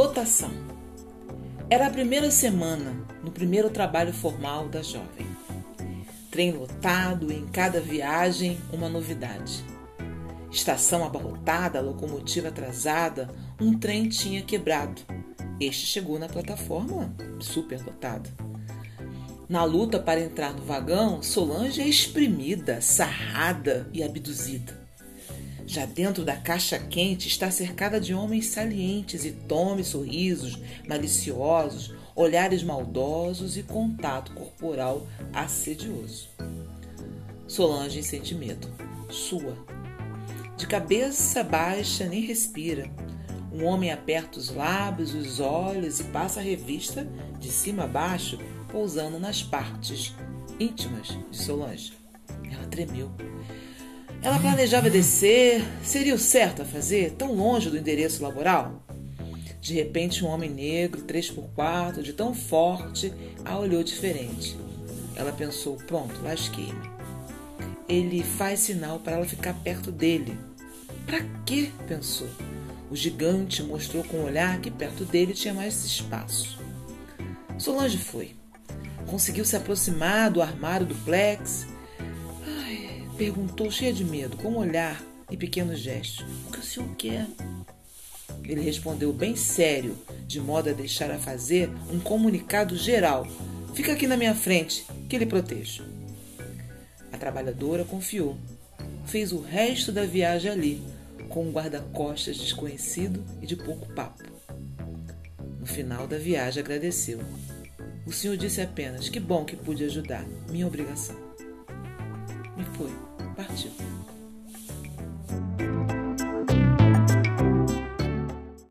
Lotação. Era a primeira semana no primeiro trabalho formal da jovem. Trem lotado e em cada viagem uma novidade. Estação abarrotada, locomotiva atrasada, um trem tinha quebrado. Este chegou na plataforma superlotada. Na luta para entrar no vagão, Solange é exprimida, sarrada e abduzida. Já dentro da caixa quente está cercada de homens salientes e tome sorrisos maliciosos, olhares maldosos e contato corporal assedioso. Solange sente medo. Sua. De cabeça baixa, nem respira. Um homem aperta os lábios, os olhos e passa a revista de cima a baixo, pousando nas partes íntimas de Solange. Ela tremeu. Ela planejava descer, seria o certo a fazer, tão longe do endereço laboral? De repente, um homem negro, 3x4, de tão forte, a olhou diferente. Ela pensou: pronto, lasquei-me. Ele faz sinal para ela ficar perto dele. Para quê? pensou. O gigante mostrou com o olhar que perto dele tinha mais espaço. Solange foi. Conseguiu se aproximar do armário do plex Perguntou cheia de medo, com um olhar e pequenos gestos: O que o senhor quer? Ele respondeu bem sério, de modo a deixar a fazer um comunicado geral. Fica aqui na minha frente, que lhe protejo. A trabalhadora confiou. Fez o resto da viagem ali, com um guarda-costas desconhecido e de pouco papo. No final da viagem agradeceu. O senhor disse apenas: Que bom que pude ajudar. Minha obrigação partiu.